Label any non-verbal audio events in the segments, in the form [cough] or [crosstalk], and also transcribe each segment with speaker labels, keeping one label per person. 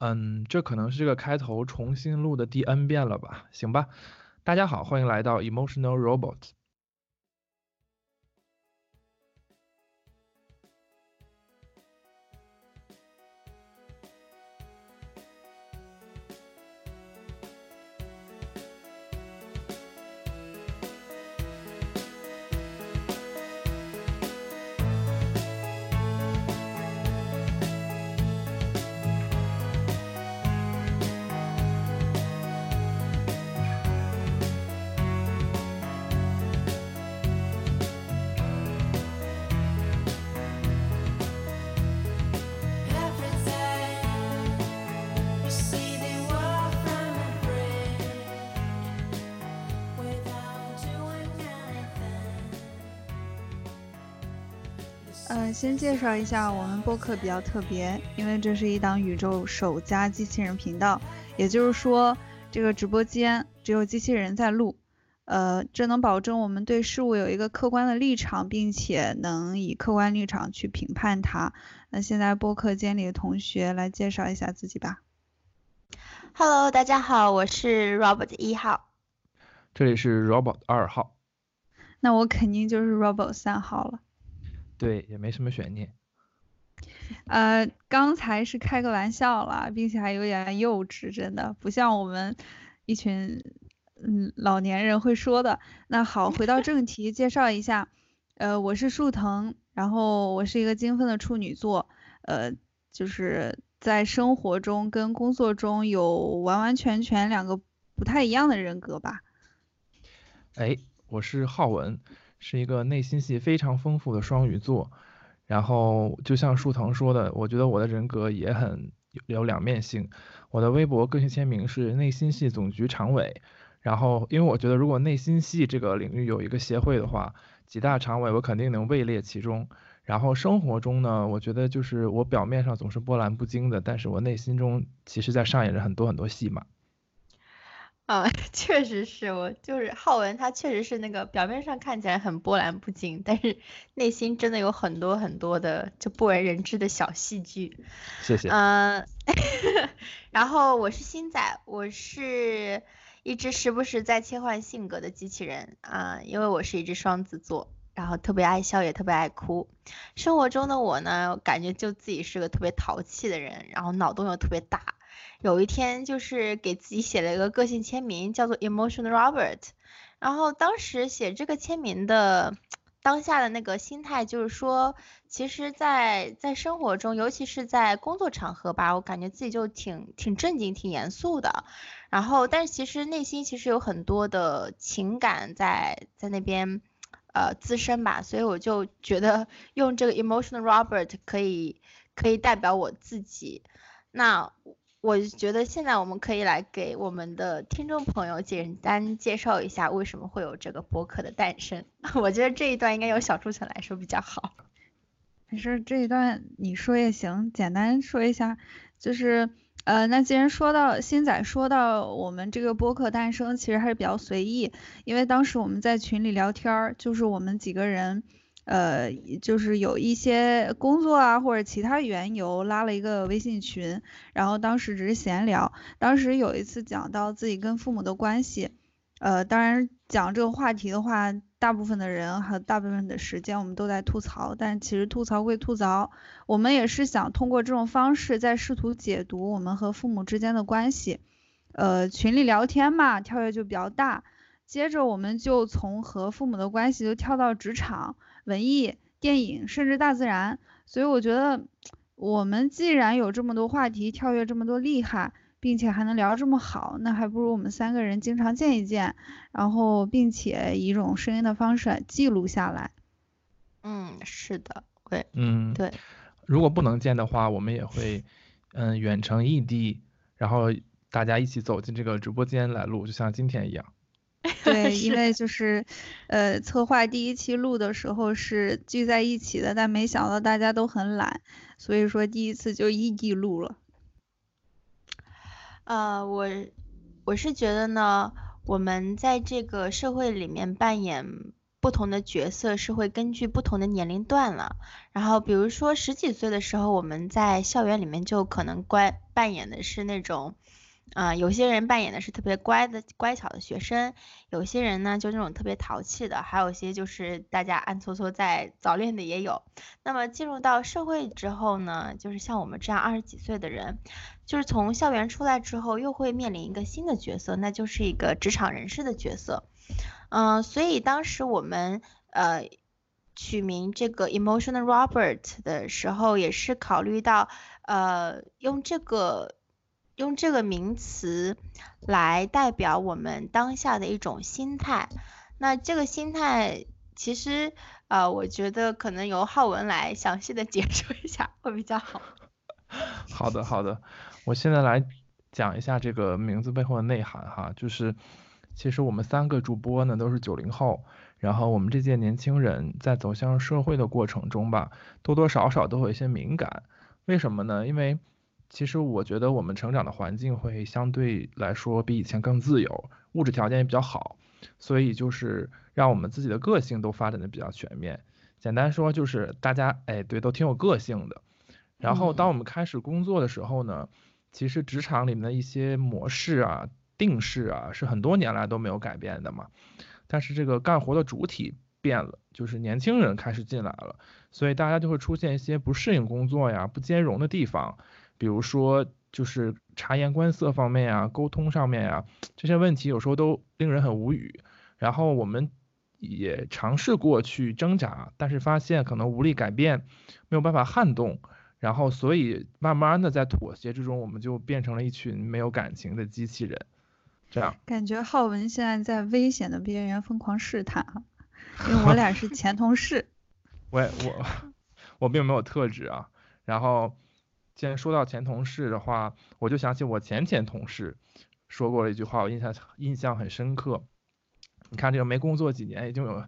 Speaker 1: 嗯，这可能是这个开头重新录的第 N 遍了吧？行吧，大家好，欢迎来到 Emotional Robot。
Speaker 2: 先介绍一下我们播客比较特别，因为这是一档宇宙首家机器人频道，也就是说，这个直播间只有机器人在录，呃，这能保证我们对事物有一个客观的立场，并且能以客观立场去评判它。那现在播客间里的同学来介绍一下自己吧。
Speaker 3: Hello，大家好，我是 Robert 一号，
Speaker 1: 这里是 Robert 二号，
Speaker 2: 那我肯定就是 Robert 三号了。
Speaker 1: 对，也没什么悬念。[laughs]
Speaker 2: 呃，刚才是开个玩笑了，并且还有点幼稚，真的不像我们一群嗯老年人会说的。那好，回到正题，介绍一下，呃，我是树藤，然后我是一个精分的处女座，呃，就是在生活中跟工作中有完完全全两个不太一样的人格吧。
Speaker 1: 哎，我是浩文。是一个内心戏非常丰富的双鱼座，然后就像树藤说的，我觉得我的人格也很有两面性。我的微博个性签名是内心戏总局常委，然后因为我觉得如果内心戏这个领域有一个协会的话，几大常委我肯定能位列其中。然后生活中呢，我觉得就是我表面上总是波澜不惊的，但是我内心中其实在上演着很多很多戏码。
Speaker 3: 啊，[laughs] 确实是我就是浩文，他确实是那个表面上看起来很波澜不惊，但是内心真的有很多很多的就不为人知的小戏剧。
Speaker 1: 谢谢。
Speaker 3: 嗯，[laughs] 然后我是星仔，我是一只时不时在切换性格的机器人啊，因为我是一只双子座，然后特别爱笑也特别爱哭。生活中的我呢，感觉就自己是个特别淘气的人，然后脑洞又特别大。有一天，就是给自己写了一个个性签名，叫做 Emotional Robert。然后当时写这个签名的当下的那个心态，就是说，其实，在在生活中，尤其是在工作场合吧，我感觉自己就挺挺正经、挺严肃的。然后，但是其实内心其实有很多的情感在在那边呃滋生吧，所以我就觉得用这个 Emotional Robert 可以可以代表我自己。那。我觉得现在我们可以来给我们的听众朋友简单介绍一下为什么会有这个播客的诞生。[laughs] 我觉得这一段应该由小树层来说比较好。
Speaker 2: 没事，这一段你说也行，简单说一下，就是呃，那既然说到新仔说到我们这个播客诞生，其实还是比较随意，因为当时我们在群里聊天儿，就是我们几个人。呃，就是有一些工作啊，或者其他缘由拉了一个微信群，然后当时只是闲聊。当时有一次讲到自己跟父母的关系，呃，当然讲这个话题的话，大部分的人和大部分的时间我们都在吐槽，但其实吐槽归吐槽，我们也是想通过这种方式在试图解读我们和父母之间的关系。呃，群里聊天嘛，跳跃就比较大。接着我们就从和父母的关系就跳到职场。文艺、电影，甚至大自然，所以我觉得我们既然有这么多话题，跳跃这么多厉害，并且还能聊这么好，那还不如我们三个人经常见一见，然后并且以一种声音的方式记录下来。
Speaker 3: 嗯，是的，对，
Speaker 1: 嗯，
Speaker 3: 对。
Speaker 1: 如果不能见的话，我们也会嗯远程异地，然后大家一起走进这个直播间来录，就像今天一样。[laughs]
Speaker 2: 对，[laughs] 因为就是，呃，策划第一期录的时候是聚在一起的，但没想到大家都很懒，所以说第一次就异地录了。
Speaker 3: 呃，我我是觉得呢，我们在这个社会里面扮演不同的角色是会根据不同的年龄段了。然后比如说十几岁的时候，我们在校园里面就可能关扮演的是那种。啊，有些人扮演的是特别乖的乖巧的学生，有些人呢就那种特别淘气的，还有些就是大家暗搓搓在早恋的也有。那么进入到社会之后呢，就是像我们这样二十几岁的人，就是从校园出来之后，又会面临一个新的角色，那就是一个职场人士的角色。嗯，所以当时我们呃取名这个 Emotional Robert 的时候，也是考虑到呃用这个。用这个名词来代表我们当下的一种心态，那这个心态其实呃，我觉得可能由浩文来详细的解说一下会比较好。[laughs]
Speaker 1: 好的好的，我现在来讲一下这个名字背后的内涵哈，就是其实我们三个主播呢都是九零后，然后我们这届年轻人在走向社会的过程中吧，多多少少都会有一些敏感，为什么呢？因为其实我觉得我们成长的环境会相对来说比以前更自由，物质条件也比较好，所以就是让我们自己的个性都发展的比较全面。简单说就是大家哎对都挺有个性的。然后当我们开始工作的时候呢，其实职场里面的一些模式啊、定式啊是很多年来都没有改变的嘛。但是这个干活的主体变了，就是年轻人开始进来了，所以大家就会出现一些不适应工作呀、不兼容的地方。比如说，就是察言观色方面啊，沟通上面啊，这些问题有时候都令人很无语。然后我们也尝试过去挣扎，但是发现可能无力改变，没有办法撼动。然后所以慢慢的在妥协之中，我们就变成了一群没有感情的机器人。这样。
Speaker 2: 感觉浩文现在在危险的边缘疯狂试探啊，因为我俩是 [laughs] 前同事。
Speaker 1: 我我 [laughs] 我并没有特质啊，然后。既然说到前同事的话，我就想起我前前同事说过了一句话，我印象印象很深刻。你看这个没工作几年，已经有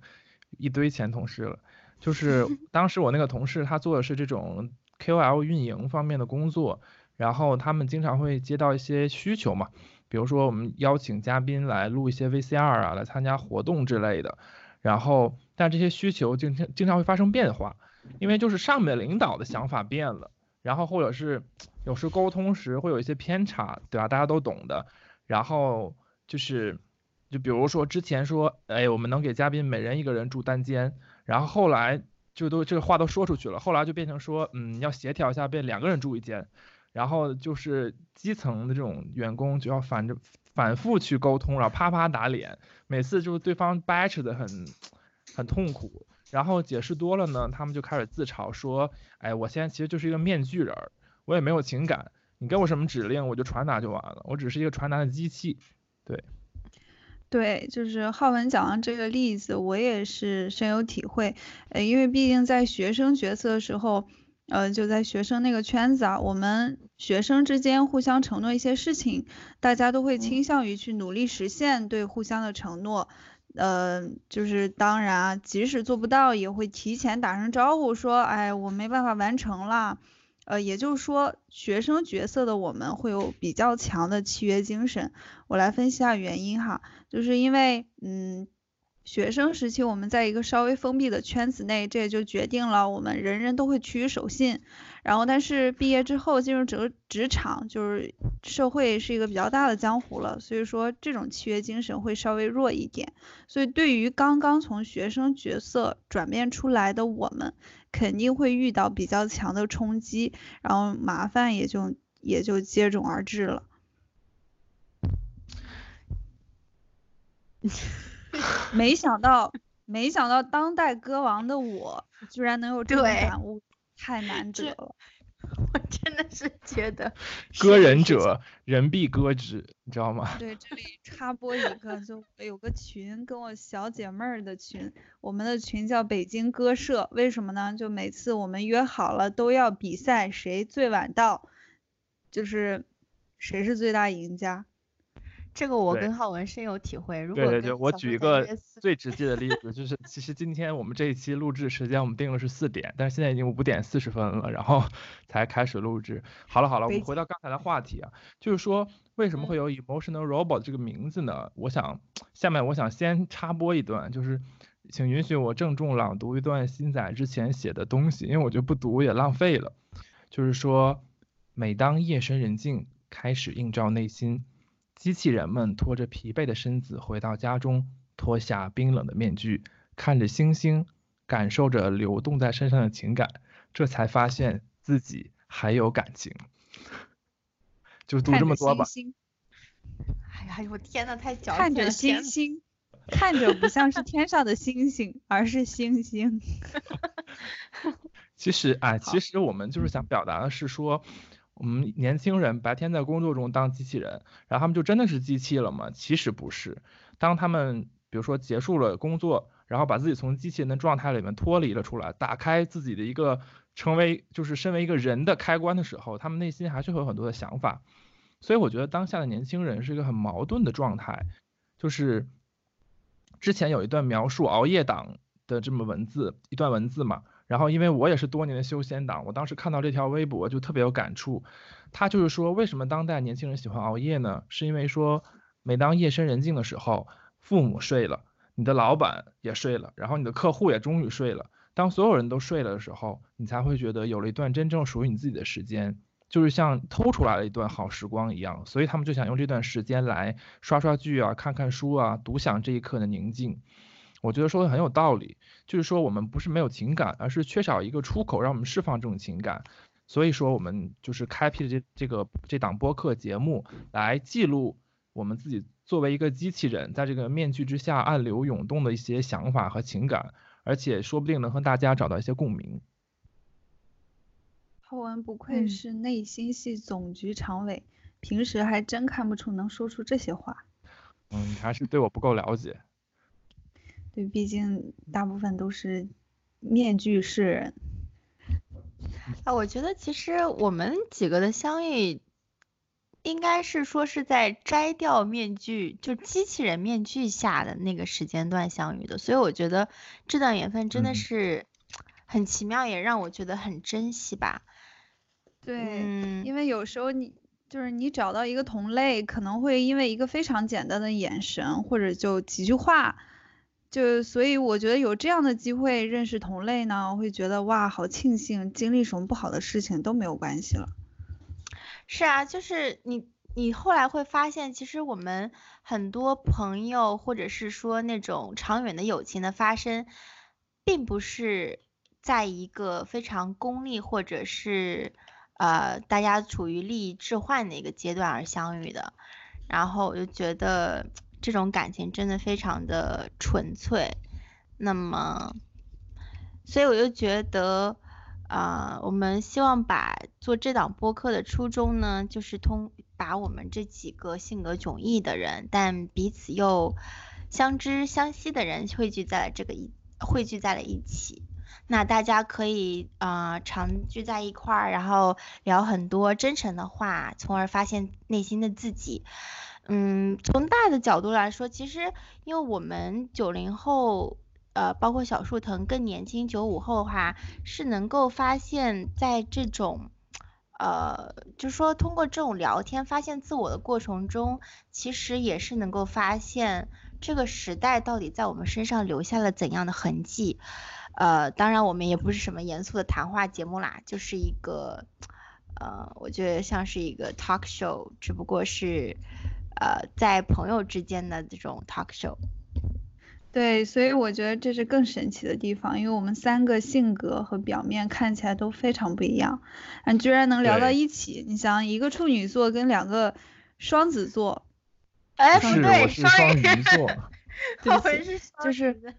Speaker 1: 一堆前同事了。就 [laughs] 是当时我那个同事，他做的是这种 KOL 运营方面的工作，然后他们经常会接到一些需求嘛，比如说我们邀请嘉宾来录一些 VCR 啊，来参加活动之类的。然后但这些需求经常经常会发生变化，因为就是上面领导的想法变了。然后或者是有时沟通时会有一些偏差，对吧？大家都懂的。然后就是，就比如说之前说，哎，我们能给嘉宾每人一个人住单间，然后后来就都这个话都说出去了，后来就变成说，嗯，要协调一下，变两个人住一间。然后就是基层的这种员工就要反着反复去沟通，然后啪啪打脸，每次就是对方掰扯的很很痛苦。然后解释多了呢，他们就开始自嘲说：“哎，我现在其实就是一个面具人，我也没有情感，你给我什么指令我就传达就完了，我只是一个传达的机器。”对，
Speaker 2: 对，就是浩文讲的这个例子，我也是深有体会。呃，因为毕竟在学生角色的时候，呃，就在学生那个圈子啊，我们学生之间互相承诺一些事情，大家都会倾向于去努力实现对互相的承诺。呃，就是当然，即使做不到，也会提前打声招呼，说，哎，我没办法完成了。呃，也就是说，学生角色的我们会有比较强的契约精神。我来分析下原因哈，就是因为，嗯。学生时期，我们在一个稍微封闭的圈子内，这也就决定了我们人人都会趋于守信。然后，但是毕业之后进入整个职场，就是社会是一个比较大的江湖了，所以说这种契约精神会稍微弱一点。所以，对于刚刚从学生角色转变出来的我们，肯定会遇到比较强的冲击，然后麻烦也就也就接踵而至了。[laughs] [laughs] 没想到，没想到当代歌王的我居然能有这种感悟，太难得了。[laughs]
Speaker 3: 我真的是觉得，[laughs]
Speaker 1: 歌人者人必歌之，你知道吗？
Speaker 2: 对，这里插播一个，就有个群跟我小姐妹儿的群，我们的群叫北京歌社，为什么呢？就每次我们约好了都要比赛，谁最晚到，就是谁是最大赢家。
Speaker 3: 这个我跟浩文深有体会。
Speaker 1: 对对对，我举一个最直接的例子，就是其实今天我们这一期录制时间我们定的是四点，但是现在已经五点四十分了，然后 [laughs] 才开始录制。好了好了，我们回到刚才的话题啊，就是说为什么会有 emotional robot 这个名字呢？我想下面我想先插播一段，就是请允许我郑重朗读一段新仔之前写的东西，因为我觉得不读也浪费了。就是说，每当夜深人静，开始映照内心，机器人们拖着疲惫的身子回到家中，脱下冰冷的面具，看着星星，感受着流动在身上的情感，这才发现自己还有感情。就读这么多吧。
Speaker 3: 哎呀，我天呐，太矫情了！
Speaker 2: 看着星星，看着不像是天上的星星，而是星星。[laughs]
Speaker 1: 其实，哎，其实我们就是想表达的是说，我们年轻人白天在工作中当机器人，然后他们就真的是机器了吗？其实不是。当他们比如说结束了工作，然后把自己从机器人的状态里面脱离了出来，打开自己的一个成为就是身为一个人的开关的时候，他们内心还是会有很多的想法。所以我觉得当下的年轻人是一个很矛盾的状态，就是之前有一段描述熬夜党的这么文字一段文字嘛，然后因为我也是多年的修仙党，我当时看到这条微博就特别有感触。他就是说，为什么当代年轻人喜欢熬夜呢？是因为说，每当夜深人静的时候，父母睡了，你的老板也睡了，然后你的客户也终于睡了，当所有人都睡了的时候，你才会觉得有了一段真正属于你自己的时间。就是像偷出来了一段好时光一样，所以他们就想用这段时间来刷刷剧啊、看看书啊、独享这一刻的宁静。我觉得说的很有道理，就是说我们不是没有情感，而是缺少一个出口让我们释放这种情感。所以说我们就是开辟了这这个这档播客节目，来记录我们自己作为一个机器人，在这个面具之下暗流涌动的一些想法和情感，而且说不定能和大家找到一些共鸣。
Speaker 2: 浩文不愧是内心系总局常委，平时还真看不出能说出这些话。
Speaker 1: 嗯，你还是对我不够了解。
Speaker 2: 对，毕竟大部分都是面具示人。
Speaker 3: 啊，我觉得其实我们几个的相遇，应该是说是在摘掉面具，就机器人面具下的那个时间段相遇的，所以我觉得这段缘分真的是很奇妙，也让我觉得很珍惜吧。
Speaker 2: 对，因为有时候你就是你找到一个同类，可能会因为一个非常简单的眼神，或者就几句话，就所以我觉得有这样的机会认识同类呢，我会觉得哇，好庆幸，经历什么不好的事情都没有关系了。
Speaker 3: 是啊，就是你你后来会发现，其实我们很多朋友或者是说那种长远的友情的发生，并不是在一个非常功利或者是。呃，大家处于利益置换的一个阶段而相遇的，然后我就觉得这种感情真的非常的纯粹。那么，所以我就觉得，啊，我们希望把做这档播客的初衷呢，就是通把我们这几个性格迥异的人，但彼此又相知相惜的人汇聚在了这个一汇聚在了一起。那大家可以啊常聚在一块儿，然后聊很多真诚的话，从而发现内心的自己。嗯，从大的角度来说，其实因为我们九零后，呃，包括小树藤更年轻九五后的话，是能够发现，在这种，呃，就是说通过这种聊天发现自我的过程中，其实也是能够发现这个时代到底在我们身上留下了怎样的痕迹。呃，当然我们也不是什么严肃的谈话节目啦，就是一个，呃，我觉得像是一个 talk show，只不过是，呃，在朋友之间的这种 talk show。
Speaker 2: 对，所以我觉得这是更神奇的地方，因为我们三个性格和表面看起来都非常不一样，嗯，居然能聊到一起。你想，一个处女座跟两个双子座，
Speaker 3: 哎，不对，
Speaker 1: 双鱼座，[laughs]
Speaker 2: 对，就是。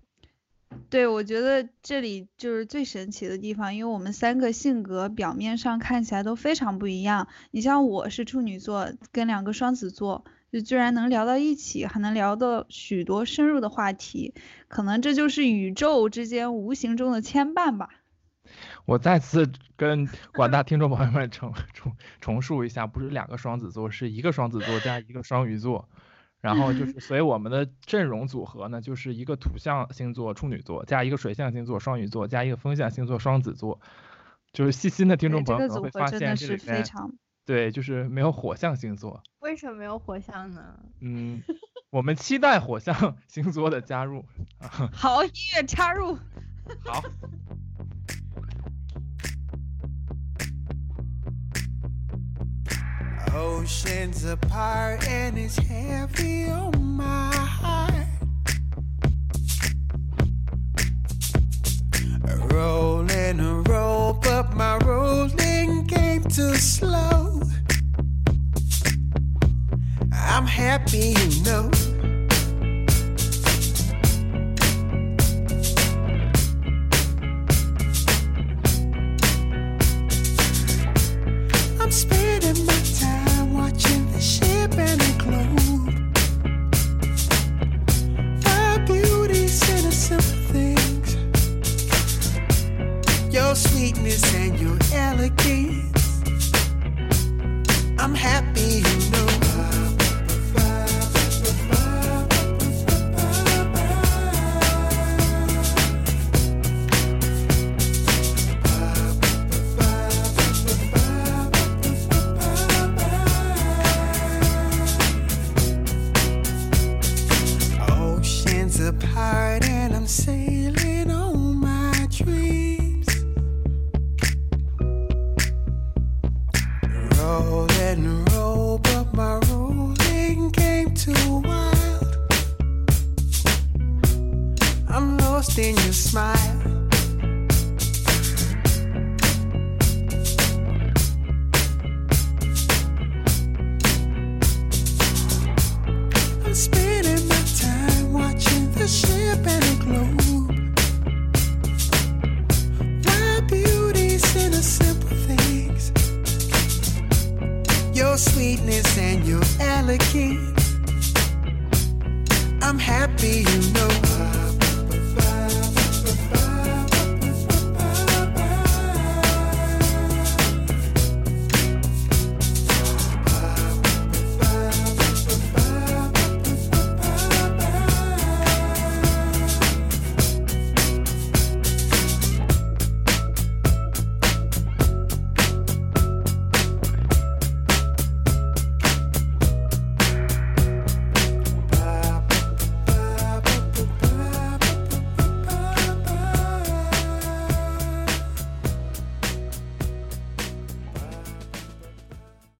Speaker 2: 对，我觉得这里就是最神奇的地方，因为我们三个性格表面上看起来都非常不一样。你像我是处女座，跟两个双子座，就居然能聊到一起，还能聊到许多深入的话题，可能这就是宇宙之间无形中的牵绊吧。
Speaker 1: 我再次跟广大听众朋友们重 [laughs] 重重述一下，不是两个双子座，是一个双子座加一个双鱼座。然后就是，[laughs] 所以我们的阵容组合呢，就是一个土象星座处女座，加一个水象星座双鱼座，加一个风象星座双子座。就是细心的听众朋友可能会发现这里面，对，就是没有火象星座。
Speaker 3: 为什么没有火象呢？
Speaker 1: 嗯，
Speaker 4: 我们期待火象星座的加入。[laughs]
Speaker 2: 好，音乐插入。
Speaker 4: 好。Oceans apart and it's heavy on my Rolling a roll, but my rolling came too slow. I'm happy, you know.